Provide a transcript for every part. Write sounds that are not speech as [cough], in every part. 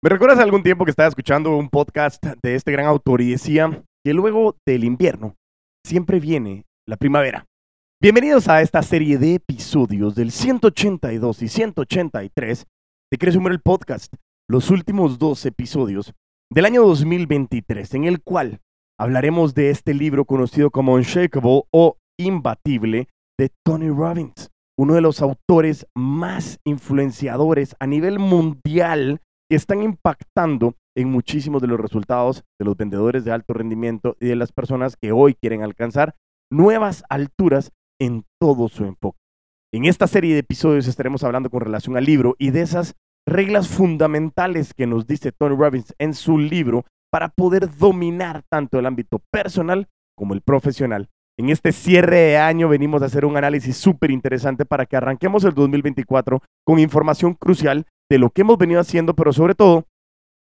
¿Me recuerdas algún tiempo que estaba escuchando un podcast de este gran autor y decía que luego del invierno siempre viene la primavera? Bienvenidos a esta serie de episodios del 182 y 183 de Crece el Podcast, los últimos dos episodios del año 2023, en el cual hablaremos de este libro conocido como Unshakable o Imbatible de Tony Robbins, uno de los autores más influenciadores a nivel mundial que están impactando en muchísimos de los resultados de los vendedores de alto rendimiento y de las personas que hoy quieren alcanzar nuevas alturas en todo su enfoque. En esta serie de episodios estaremos hablando con relación al libro y de esas reglas fundamentales que nos dice Tony Robbins en su libro para poder dominar tanto el ámbito personal como el profesional. En este cierre de año venimos a hacer un análisis súper interesante para que arranquemos el 2024 con información crucial de lo que hemos venido haciendo, pero sobre todo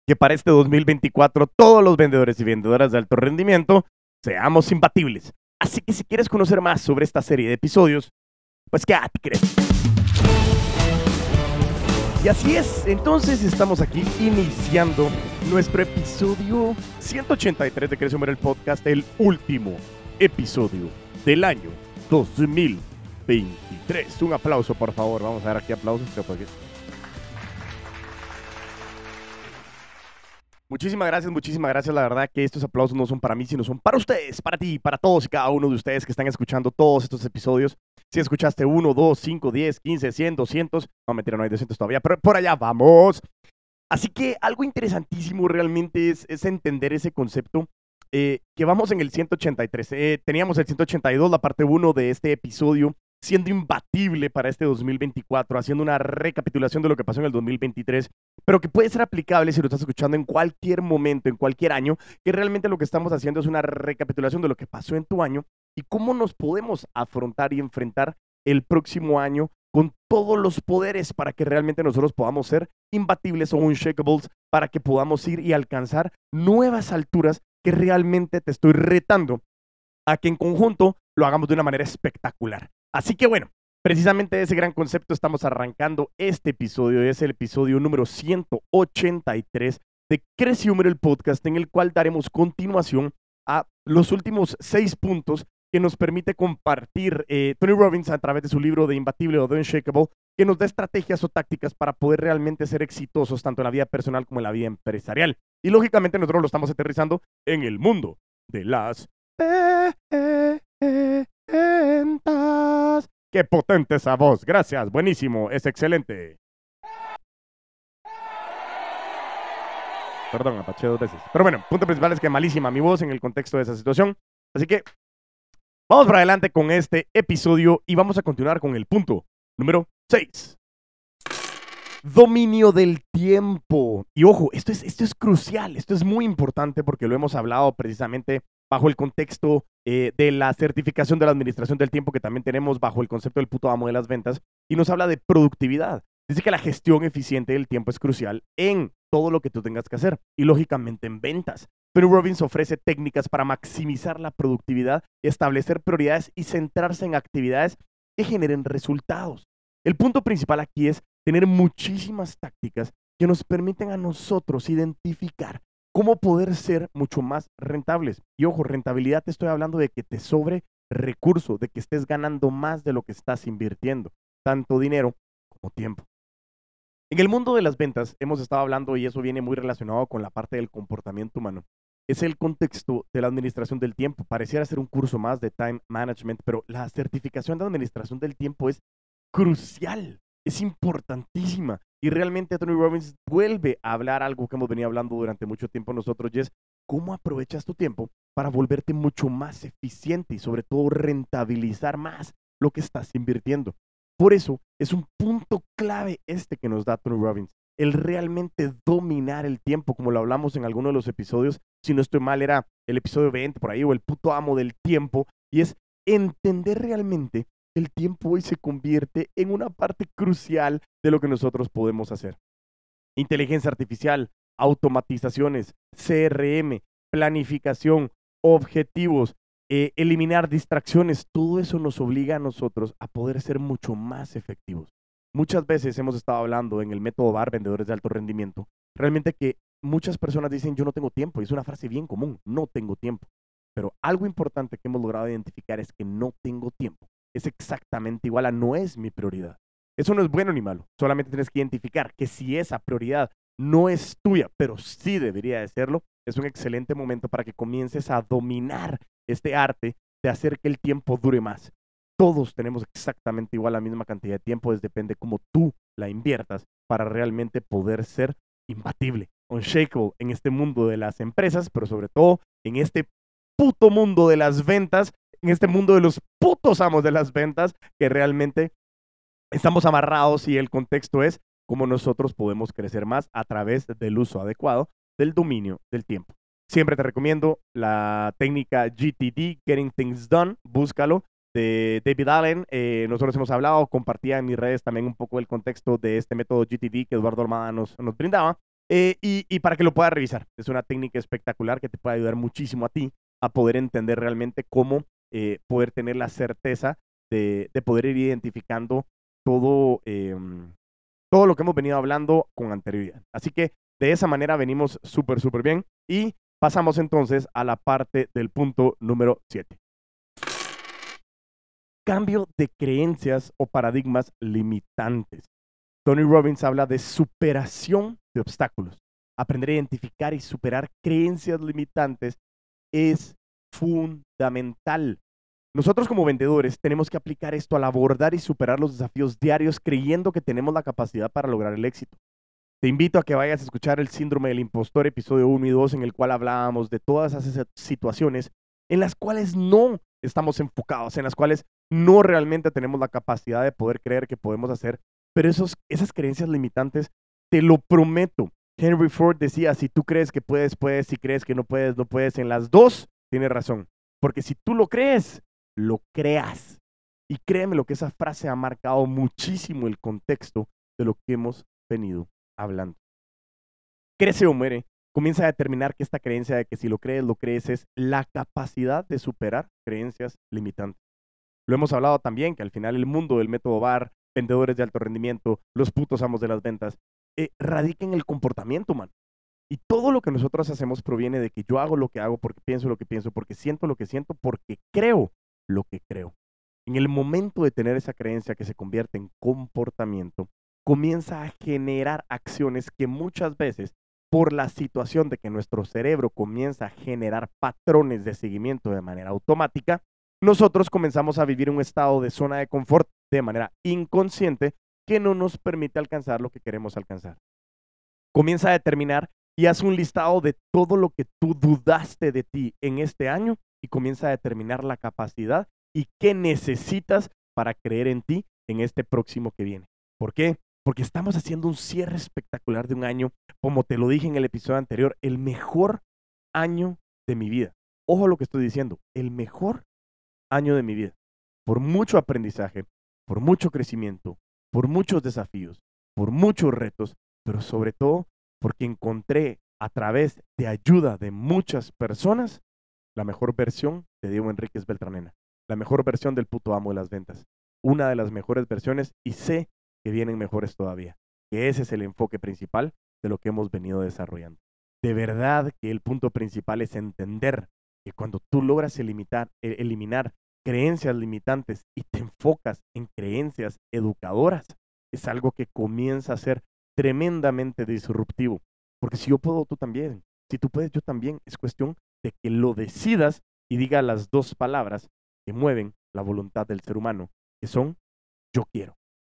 que para este 2024 todos los vendedores y vendedoras de alto rendimiento seamos imbatibles. Así que si quieres conocer más sobre esta serie de episodios, pues quédate, crees. Y así es, entonces estamos aquí iniciando nuestro episodio 183 de Crece el Podcast, el último episodio del año 2023. Un aplauso, por favor. Vamos a ver aquí aplausos. Muchísimas gracias, muchísimas gracias. La verdad que estos aplausos no son para mí, sino son para ustedes, para ti, para todos y cada uno de ustedes que están escuchando todos estos episodios. Si escuchaste 1, 2, 5, 10, 15, 100, 200, no mentira, no hay 200 todavía, pero por allá vamos. Así que algo interesantísimo realmente es, entender ese concepto eh, que vamos en el 183. Eh, teníamos el 182, la parte 1 de este episodio, siendo imbatible para este 2024, haciendo una recapitulación de lo que pasó en el 2023, pero que puede ser aplicable si lo estás escuchando en cualquier momento, en cualquier año, que realmente lo que estamos haciendo es una recapitulación de lo que pasó en tu año y cómo nos podemos afrontar y enfrentar el próximo año con todos los poderes para que realmente nosotros podamos ser imbatibles o unshakables, para que podamos ir y alcanzar nuevas alturas que realmente te estoy retando a que en conjunto lo hagamos de una manera espectacular. Así que bueno, precisamente de ese gran concepto estamos arrancando este episodio. Es el episodio número 183 de Crece el podcast, en el cual daremos continuación a los últimos seis puntos que nos permite compartir eh, Tony Robbins a través de su libro de Imbatible o The Unshakable, que nos da estrategias o tácticas para poder realmente ser exitosos tanto en la vida personal como en la vida empresarial. Y lógicamente nosotros lo estamos aterrizando en el mundo de las Qué potente esa voz. Gracias. Buenísimo. Es excelente. Perdón, apaché dos veces. Pero bueno, punto principal es que malísima mi voz en el contexto de esa situación. Así que vamos para adelante con este episodio y vamos a continuar con el punto número 6. Dominio del tiempo. Y ojo, esto es, esto es crucial, esto es muy importante porque lo hemos hablado precisamente bajo el contexto eh, de la certificación de la administración del tiempo que también tenemos bajo el concepto del puto amo de las ventas y nos habla de productividad. Dice que la gestión eficiente del tiempo es crucial en todo lo que tú tengas que hacer y lógicamente en ventas. Pero Robbins ofrece técnicas para maximizar la productividad, establecer prioridades y centrarse en actividades que generen resultados. El punto principal aquí es tener muchísimas tácticas que nos permiten a nosotros identificar cómo poder ser mucho más rentables. Y ojo, rentabilidad te estoy hablando de que te sobre recurso, de que estés ganando más de lo que estás invirtiendo, tanto dinero como tiempo. En el mundo de las ventas hemos estado hablando, y eso viene muy relacionado con la parte del comportamiento humano, es el contexto de la administración del tiempo. Pareciera ser un curso más de time management, pero la certificación de administración del tiempo es crucial, es importantísima. Y realmente Tony Robbins vuelve a hablar algo que hemos venido hablando durante mucho tiempo nosotros, y es cómo aprovechas tu tiempo para volverte mucho más eficiente y sobre todo rentabilizar más lo que estás invirtiendo. Por eso es un punto clave este que nos da Tony Robbins, el realmente dominar el tiempo, como lo hablamos en alguno de los episodios, si no estoy mal era el episodio 20 por ahí o el puto amo del tiempo, y es entender realmente el tiempo hoy se convierte en una parte crucial de lo que nosotros podemos hacer. Inteligencia artificial, automatizaciones, CRM, planificación, objetivos, eh, eliminar distracciones, todo eso nos obliga a nosotros a poder ser mucho más efectivos. muchas veces hemos estado hablando en el método VAR, vendedores de alto rendimiento, realmente que muchas personas dicen yo no tengo tiempo, y es una frase bien común, no tengo tiempo. Pero algo importante que hemos logrado identificar es que no tengo tiempo. Es exactamente igual a no es mi prioridad. Eso no es bueno ni malo. Solamente tienes que identificar que si esa prioridad no es tuya, pero sí debería de serlo, es un excelente momento para que comiences a dominar este arte de hacer que el tiempo dure más. Todos tenemos exactamente igual la misma cantidad de tiempo, es depende cómo tú la inviertas para realmente poder ser imbatible, unshakable en este mundo de las empresas, pero sobre todo en este puto mundo de las ventas, en este mundo de los putos amos de las ventas, que realmente estamos amarrados y el contexto es cómo nosotros podemos crecer más a través del uso adecuado del dominio del tiempo. Siempre te recomiendo la técnica GTD, Getting Things Done, búscalo, de David Allen. Eh, nosotros hemos hablado, compartía en mis redes también un poco el contexto de este método GTD que Eduardo Armada nos, nos brindaba. Eh, y, y, para que lo puedas revisar. Es una técnica espectacular que te puede ayudar muchísimo a ti a poder entender realmente cómo eh, poder tener la certeza de, de, poder ir identificando todo, em, todo lo que hemos venido hablando con anterioridad. Así que de esa manera venimos súper, súper bien. Y pasamos entonces a la parte del punto número 7. Cambio de creencias o paradigmas limitantes. Tony Robbins habla de superación de obstáculos. Aprender a identificar y superar creencias limitantes es fundamental. Nosotros como vendedores tenemos que aplicar esto al abordar y superar los desafíos diarios creyendo que tenemos la capacidad para lograr el éxito. Te invito a que vayas a escuchar el síndrome del impostor, episodio 1 y 2, en el cual hablábamos de todas esas situaciones en las cuales no estamos enfocados, en las cuales no realmente tenemos la capacidad de poder creer que podemos hacer, pero esos, esas creencias limitantes, te lo prometo. Henry Ford decía, si tú crees que puedes, puedes, si crees que no puedes, no puedes. En las dos, tiene razón. Porque si tú lo crees, lo creas. Y créeme lo que esa frase ha marcado muchísimo el contexto de lo que hemos venido hablando. Crece o muere, comienza a determinar que esta creencia de que si lo crees, lo crees es la capacidad de superar creencias limitantes. Lo hemos hablado también, que al final el mundo del método VAR, vendedores de alto rendimiento, los putos amos de las ventas, eh, radica en el comportamiento humano. Y todo lo que nosotros hacemos proviene de que yo hago lo que hago porque pienso lo que pienso, porque siento lo que siento, porque creo lo que creo. En el momento de tener esa creencia que se convierte en comportamiento, comienza a generar acciones que muchas veces, por la situación de que nuestro cerebro comienza a generar patrones de seguimiento de manera automática, nosotros comenzamos a vivir un estado de zona de confort de manera inconsciente que no nos permite alcanzar lo que queremos alcanzar. Comienza a determinar y haz un listado de todo lo que tú dudaste de ti en este año y comienza a determinar la capacidad y qué necesitas para creer en ti en este próximo que viene. ¿Por qué? Porque estamos haciendo un cierre espectacular de un año, como te lo dije en el episodio anterior, el mejor año de mi vida. Ojo lo que estoy diciendo, el mejor año de mi vida. Por mucho aprendizaje, por mucho crecimiento, por muchos desafíos, por muchos retos, pero sobre todo porque encontré a través de ayuda de muchas personas la mejor versión de Diego Enríquez Beltranena, la mejor versión del puto amo de las ventas, una de las mejores versiones y sé que vienen mejores todavía, que ese es el enfoque principal de lo que hemos venido desarrollando. De verdad que el punto principal es entender que cuando tú logras eliminar, e, eliminar creencias limitantes y te enfocas en creencias educadoras, es algo que comienza a ser tremendamente disruptivo. Porque si yo puedo, tú también. Si tú puedes, yo también. Es cuestión de que lo decidas y diga las dos palabras que mueven la voluntad del ser humano, que son yo quiero.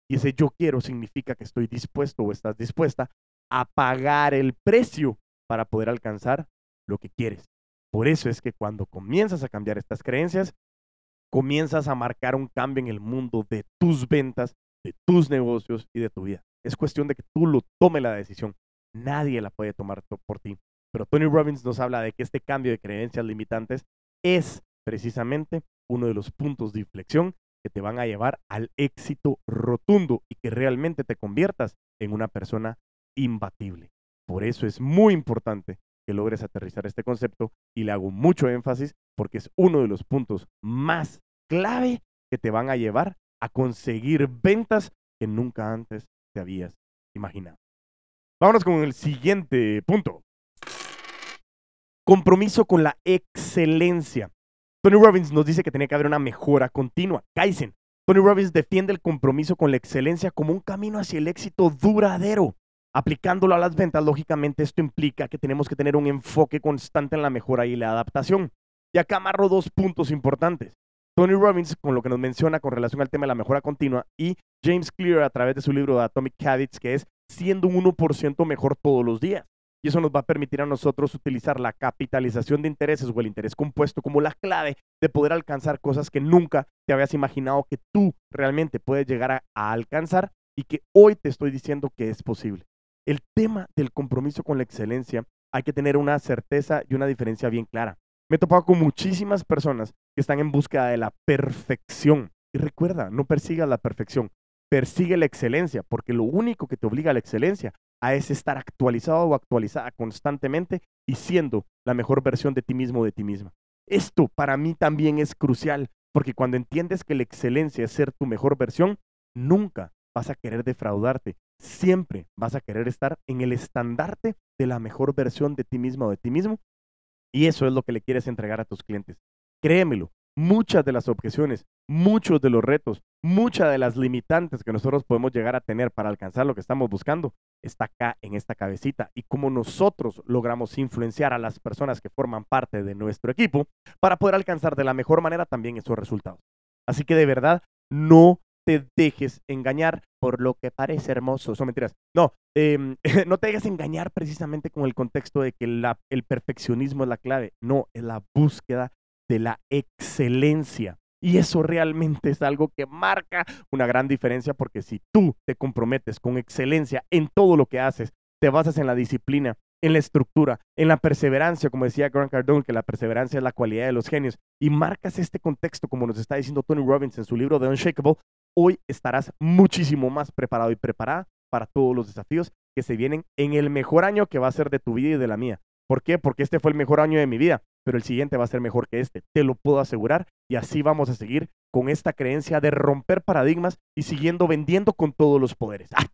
Y ese yo quiero significa que estoy dispuesto o estás dispuesta a pagar el precio para poder alcanzar lo que quieres. Por eso es que cuando comienzas a cambiar estas creencias, comienzas a marcar un cambio en el mundo de tus ventas, de tus negocios y de tu vida. Es cuestión de que tú lo tomes la decisión. Nadie la puede tomar por ti. Pero Tony Robbins nos habla de que este cambio de creencias limitantes es precisamente uno de los puntos de inflexión que te van a llevar al éxito rotundo y que realmente te conviertas en una persona imbatible. Por eso es muy importante que logres aterrizar este concepto y le hago mucho énfasis porque es uno de los puntos más clave que te van a llevar a conseguir ventas que nunca antes te habías imaginado. Vámonos con el siguiente punto. Compromiso con la excelencia. Tony Robbins nos dice que tiene que haber una mejora continua. Kaizen. Tony Robbins defiende el compromiso con la excelencia como un camino hacia el éxito duradero. Aplicándolo a las ventas, lógicamente esto implica que tenemos que tener un enfoque constante en la mejora y la adaptación. Y acá amarro dos puntos importantes. Tony Robbins, con lo que nos menciona con relación al tema de la mejora continua, y James Clear a través de su libro de Atomic Habits, que es siendo un 1% mejor todos los días. Y eso nos va a permitir a nosotros utilizar la capitalización de intereses o el interés compuesto como la clave de poder alcanzar cosas que nunca te habías imaginado que tú realmente puedes llegar a, alcanzar y que hoy te estoy diciendo que es posible. El tema del compromiso con la excelencia hay que tener una certeza y una diferencia bien clara. Me he topado con muchísimas personas que están en búsqueda de la perfección. Y recuerda, no persiga la perfección, persigue la excelencia, porque lo único que te obliga a la excelencia a es estar actualizado o actualizada constantemente y siendo la mejor versión de ti mismo o de ti misma. Esto para mí también es crucial, porque cuando entiendes que la excelencia es ser tu mejor versión, nunca vas a querer defraudarte, siempre vas a querer estar en el estandarte de la mejor versión de ti misma o de ti mismo. Y eso es lo que le quieres entregar a tus clientes. Créemelo, muchas de las objeciones, muchos de los retos, muchas de las limitantes que nosotros podemos llegar a tener para alcanzar lo que estamos buscando, está acá en esta cabecita. Y cómo nosotros logramos influenciar a las personas que forman parte de nuestro equipo para poder alcanzar de la mejor manera también esos resultados. Así que de verdad, no te dejes engañar por lo que parece hermoso. Son mentiras. No, em, [laughs] no te dejes engañar precisamente con el contexto de que el perfeccionismo es la clave. No, es la búsqueda de la excelencia. Y eso realmente es algo que marca una gran diferencia porque si tú te comprometes con excelencia en todo lo que haces, te basas en la disciplina, en la estructura, en la perseverancia, como decía Grant Cardone, que la perseverancia es la cualidad de los genios, y marcas este contexto, como nos está diciendo Tony Robbins en su libro The Unshakable, hoy estarás muchísimo más preparado y preparada para todos los desafíos que se vienen en el mejor año que va a ser de tu vida y de la mía. ¿Por qué? Porque este fue el mejor año de mi vida, pero el siguiente va a ser mejor que este, te lo puedo asegurar, y así vamos a seguir con esta creencia de romper paradigmas y siguiendo vendiendo con todos los poderes. ¡Ah!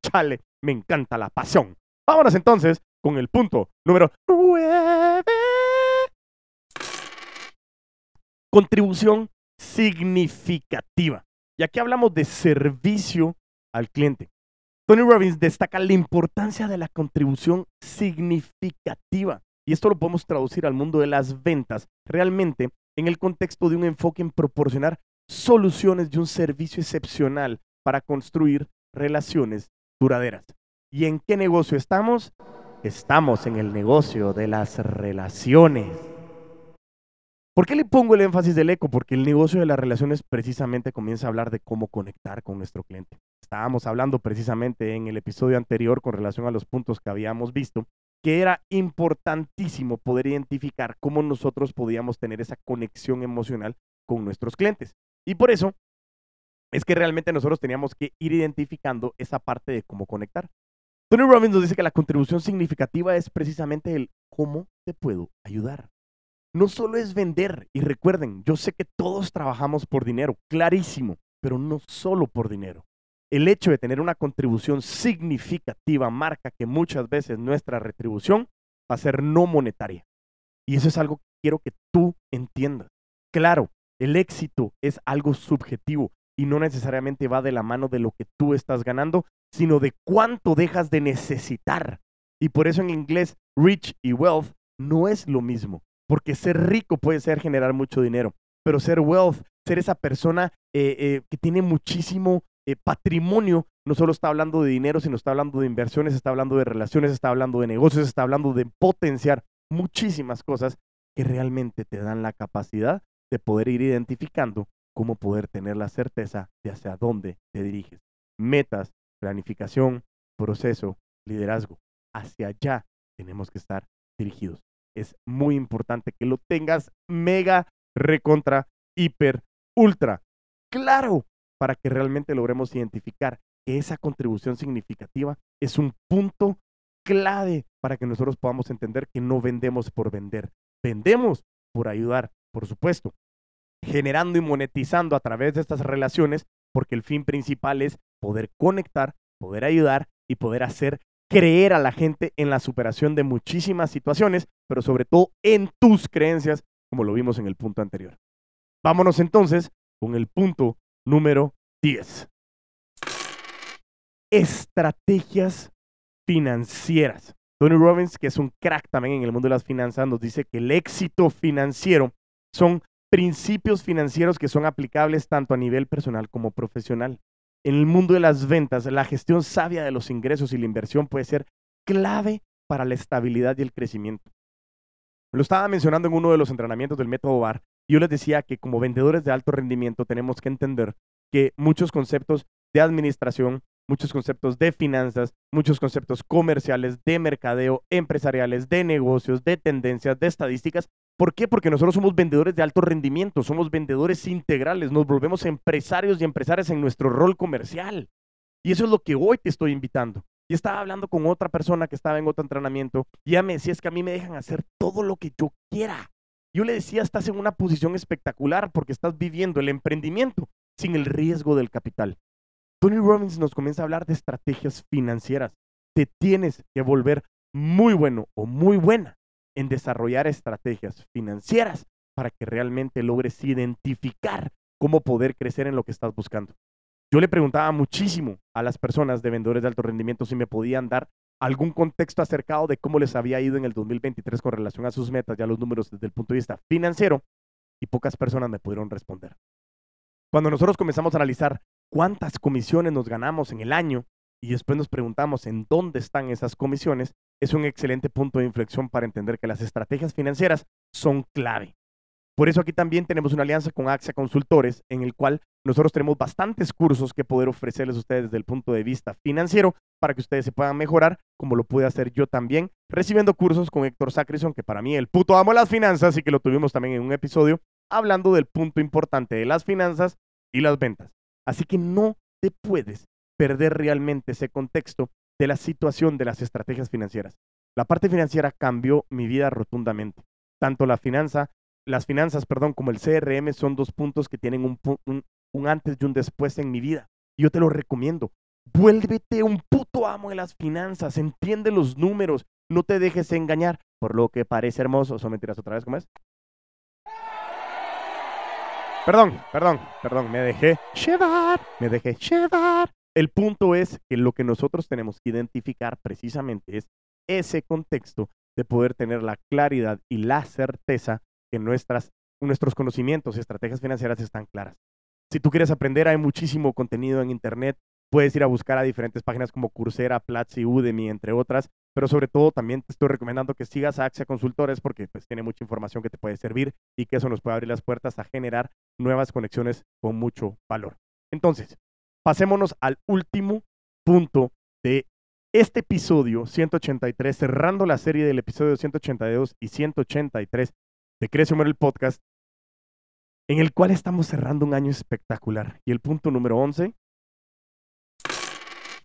Me encanta la pasión. Vámonos entonces con el punto número 9. Contribución significativa. Y aquí hablamos de servicio al cliente. Tony Robbins destaca la importancia de la contribución significativa. Y esto lo podemos traducir al mundo de las ventas, realmente en el contexto de un enfoque en proporcionar soluciones de un servicio excepcional para construir relaciones duraderas. ¿Y en qué negocio estamos? Estamos en el negocio de las relaciones. ¿Por qué le pongo el énfasis del eco? Porque el negocio de las relaciones precisamente comienza a hablar de cómo conectar con nuestro cliente. Estábamos hablando precisamente en el episodio anterior con relación a los puntos que habíamos visto, que era importantísimo poder identificar cómo nosotros podíamos tener esa conexión emocional con nuestros clientes. Y por eso es que realmente nosotros teníamos que ir identificando esa parte de cómo conectar. Tony Robbins nos dice que la contribución significativa es precisamente el cómo te puedo ayudar no solo es vender, y recuerden, yo sé que todos trabajamos por dinero, clarísimo, pero no solo por dinero. El hecho de tener una contribución significativa marca que muchas veces nuestra retribución va a ser no monetaria. Y eso es algo que quiero que tú entiendas. Claro, el éxito es algo subjetivo y no necesariamente va de la mano de lo que tú estás ganando, sino de cuánto dejas de necesitar. Y por eso en inglés, rich y wealth no es lo mismo. Porque ser rico puede ser generar mucho dinero, pero ser wealth, ser esa persona eh, eh, que tiene muchísimo eh, patrimonio, no solo está hablando de dinero, sino está hablando de inversiones, está hablando de relaciones, está hablando de negocios, está hablando de potenciar muchísimas cosas que realmente te dan la capacidad de poder ir identificando cómo poder tener la certeza de hacia dónde te diriges. Metas, planificación, proceso, liderazgo. Hacia allá tenemos que estar dirigidos es muy importante que lo tengas mega, recontra, hiper, ultra claro para que realmente logremos identificar que esa contribución significativa es un punto clave para que nosotros podamos entender que no vendemos por vender, vendemos por ayudar, por supuesto, generando y monetizando a través de estas relaciones, porque el fin principal es poder conectar, poder ayudar y poder hacer creer a la gente en la superación de muchísimas situaciones, pero sobre todo en tus creencias, como lo vimos en el punto anterior. Vámonos entonces con el punto número 10. Estrategias financieras. Tony Robbins, que es un crack también en el mundo de las finanzas, nos dice que el éxito financiero son principios financieros que son aplicables tanto a nivel personal como profesional. En el mundo de las ventas, la gestión sabia de los ingresos y la inversión puede ser clave para la estabilidad y el crecimiento. Lo estaba mencionando en uno de los entrenamientos del método VAR. Yo les decía que como vendedores de alto rendimiento tenemos que entender que muchos conceptos de administración, muchos conceptos de finanzas, muchos conceptos comerciales, de mercadeo, empresariales, de negocios, de tendencias, de estadísticas. ¿Por qué? Porque nosotros somos vendedores de alto rendimiento, somos vendedores integrales, nos volvemos empresarios y empresarias en nuestro rol comercial. Y eso es lo que hoy te estoy invitando. Y estaba hablando con otra persona que estaba en otro entrenamiento y ya me decía, es que a mí me dejan hacer todo lo que yo quiera. Yo le decía, estás en una posición espectacular porque estás viviendo el emprendimiento sin el riesgo del capital. Tony Robbins nos comienza a hablar de estrategias financieras. Te tienes que volver muy bueno o muy buena en desarrollar estrategias financieras para que realmente logres identificar cómo poder crecer en lo que estás buscando. Yo le preguntaba muchísimo a las personas de vendedores de alto rendimiento si me podían dar algún contexto acercado de cómo les había ido en el 2023 con relación a sus metas y a los números desde el punto de vista financiero y pocas personas me pudieron responder. Cuando nosotros comenzamos a analizar cuántas comisiones nos ganamos en el año y después nos preguntamos en dónde están esas comisiones, es un excelente punto de inflexión para entender que las estrategias financieras son clave. Por eso aquí también tenemos una alianza con AXA Consultores, en el cual nosotros tenemos bastantes cursos que poder ofrecerles a ustedes desde el punto de vista financiero para que ustedes se puedan mejorar, como lo pude hacer yo también, recibiendo cursos con Héctor Sacrison, que para mí el puto amo las finanzas y que lo tuvimos también en un episodio, hablando del punto importante de las finanzas y las ventas. Así que no te puedes perder realmente ese contexto de la situación de las estrategias financieras. La parte financiera cambió mi vida rotundamente. Tanto la finanza las finanzas, perdón, como el CRM son dos puntos que tienen un, un, antes y un después en mi vida. Yo te lo recomiendo. Vuélvete un puto amo de las finanzas, entiende los números, no te dejes engañar por lo que parece hermoso. ¿Son mentiras otra vez? ¿Cómo es? Perdón, perdón, perdón, me dejé llevar, me dejé llevar. El punto es que lo que nosotros tenemos que identificar precisamente es ese contexto de poder tener la claridad y la certeza que nuestros conocimientos y estrategias financieras están claras. Si tú quieres aprender, hay muchísimo contenido en Internet. Puedes ir a buscar a diferentes páginas como Coursera, Platzi, Udemy, entre otras. Pero sobre todo también te estoy recomendando que sigas a Axia Consultores porque pues, tiene mucha información que te puede servir y que eso nos puede abrir las puertas a generar nuevas conexiones con mucho valor. Entonces, pasémonos al último punto de este episodio 183, cerrando la serie del episodio 182 y 183 de Crece el Podcast, en el cual estamos cerrando un año espectacular. Y el punto número 11,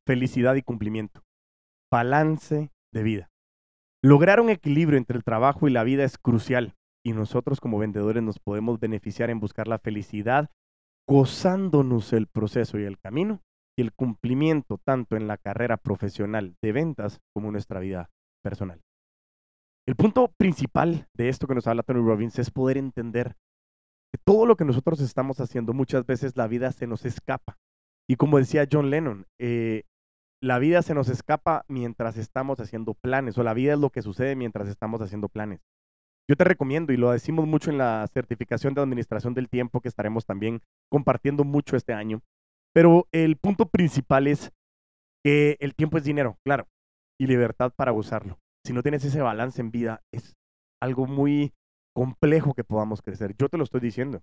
felicidad y cumplimiento. Balance de vida. Lograr un equilibrio entre el trabajo y la vida es crucial y nosotros como vendedores nos podemos beneficiar en buscar la felicidad gozándonos el proceso y el camino y el cumplimiento tanto en la carrera profesional de ventas como en nuestra vida personal. El punto principal de esto que nos habla Tony Robbins es poder entender que todo lo que nosotros estamos haciendo, muchas veces la vida se nos escapa. Y como decía John Lennon, eh, la vida se nos escapa mientras estamos haciendo planes, o la vida es lo que sucede mientras estamos haciendo planes. Yo te recomiendo, y lo decimos mucho en la certificación de administración del tiempo, que estaremos también compartiendo mucho este año, pero el punto principal es que el tiempo es dinero, claro, y libertad para usarlo si no tienes ese balance en vida, es algo muy complejo que podamos crecer. Yo te lo estoy diciendo.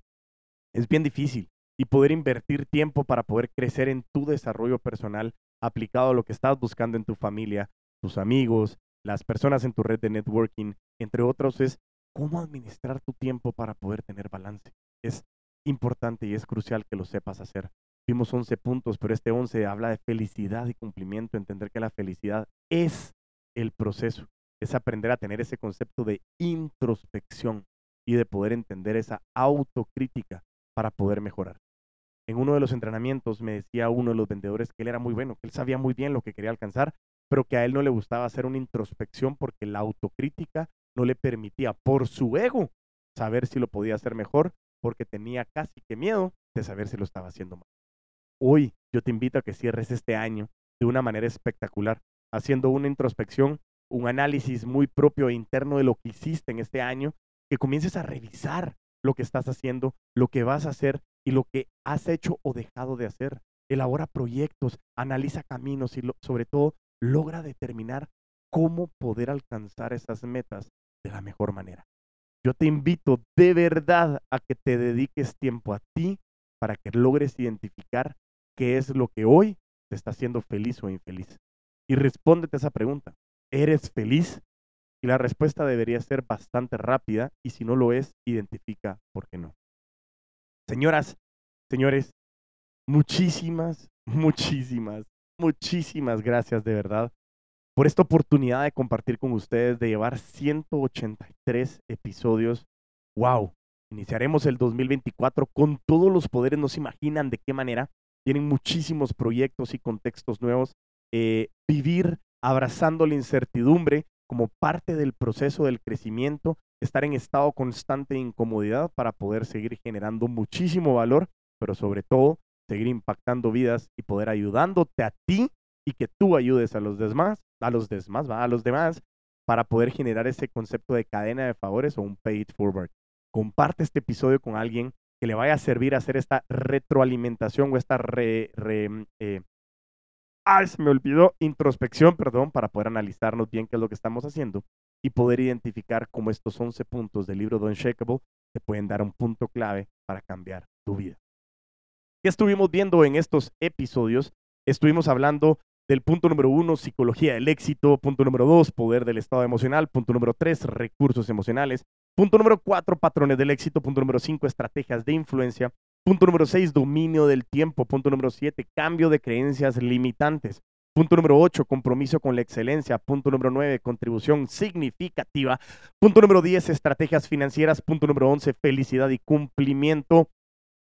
Es bien difícil. Y poder invertir tiempo para poder crecer en tu desarrollo personal aplicado a lo que estás buscando en tu familia, tus amigos, las personas en tu red de networking, entre otros, es cómo administrar tu tiempo para poder tener balance. Es importante y es crucial que lo sepas hacer. Vimos 11 puntos, pero este 11 habla de felicidad y cumplimiento, entender que la felicidad es el proceso, es aprender a tener ese concepto de introspección y de poder entender esa autocrítica para poder mejorar. en uno de los entrenamientos me decía uno de los vendedores que él era muy bueno, que él sabía muy bien lo que quería alcanzar, pero que a él no le gustaba hacer una introspección porque la autocrítica no le permitía por su ego saber si lo podía hacer mejor porque tenía casi que miedo de saber si lo estaba haciendo mal. Hoy yo te invito a que cierres este año de una manera espectacular, haciendo una introspección, un análisis muy propio e interno de lo que hiciste en este año, que comiences a revisar lo que estás haciendo, lo que vas a hacer y lo que has hecho o dejado de hacer. Elabora proyectos, analiza caminos y sobre todo logra determinar cómo poder alcanzar esas metas de la mejor manera. Yo te invito de verdad a que te dediques tiempo a ti para que logres identificar qué es lo que hoy te está haciendo feliz o infeliz. Y respóndete esa pregunta. ¿Eres feliz? Y la respuesta debería ser bastante rápida y si no lo es, identifica por qué no. Señoras, señores, muchísimas, muchísimas, muchísimas gracias de verdad por esta oportunidad de compartir con ustedes, de llevar 183 episodios. ¡Wow! Iniciaremos el 2024 con todos los poderes, no se imaginan de qué manera. Tienen muchísimos proyectos y contextos nuevos. Eh, vivir abrazando la incertidumbre como parte del proceso del crecimiento, estar en estado constante de incomodidad para poder seguir generando muchísimo valor, pero sobre todo seguir impactando vidas y poder ayudándote a ti y que tú ayudes a los demás, a los demás, a los demás para poder generar ese concepto de cadena de favores o un pay it forward. Comparte este episodio con alguien que le vaya a servir a hacer esta retroalimentación o esta re, eh, se me olvidó, introspección, perdón, para poder analizarnos bien qué es lo que estamos haciendo y poder identificar cómo estos 11 puntos del libro Don Unshakable te pueden dar un punto clave para cambiar tu vida. ¿Qué estuvimos viendo en estos episodios? Estuvimos hablando del punto número uno, psicología del éxito. Punto número dos, poder del estado emocional. Punto número tres, recursos emocionales. Punto número cuatro, patrones del éxito. Punto número cinco, estrategias de influencia. Punto número seis, dominio del tiempo. Punto número siete, cambio de creencias limitantes. Punto número 8, compromiso con la excelencia. Punto número 9, contribución significativa. Punto número 10, estrategias financieras. Punto número 11, felicidad y cumplimiento.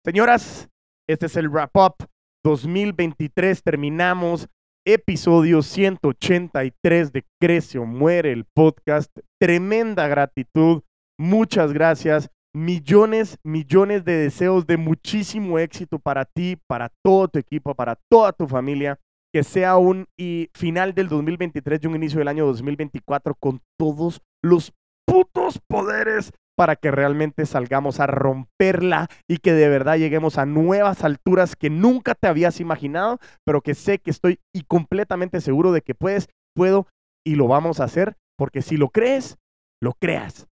Señoras, este es el wrap up 2023. Terminamos episodio 183 de Crece o Muere el podcast. Tremenda gratitud. Muchas gracias. Millones, millones de deseos de muchísimo éxito para ti, para todo tu equipo, para toda tu familia. Que sea un y final del 2023 y un inicio del año 2024 con todos los putos poderes para que realmente salgamos a romperla y que de verdad lleguemos a nuevas alturas que nunca te habías imaginado, pero que sé que estoy y completamente seguro de que puedes, puedo y lo vamos a hacer, porque si lo crees, lo creas.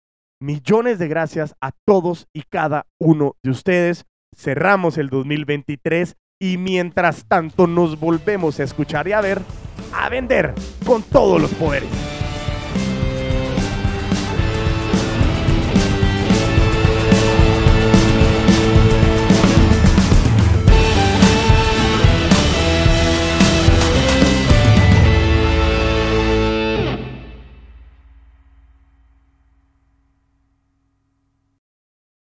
Millones de gracias a todos y cada uno de ustedes. Cerramos el 2023 y mientras tanto nos volvemos a escuchar y a ver, a vender con todos los poderes.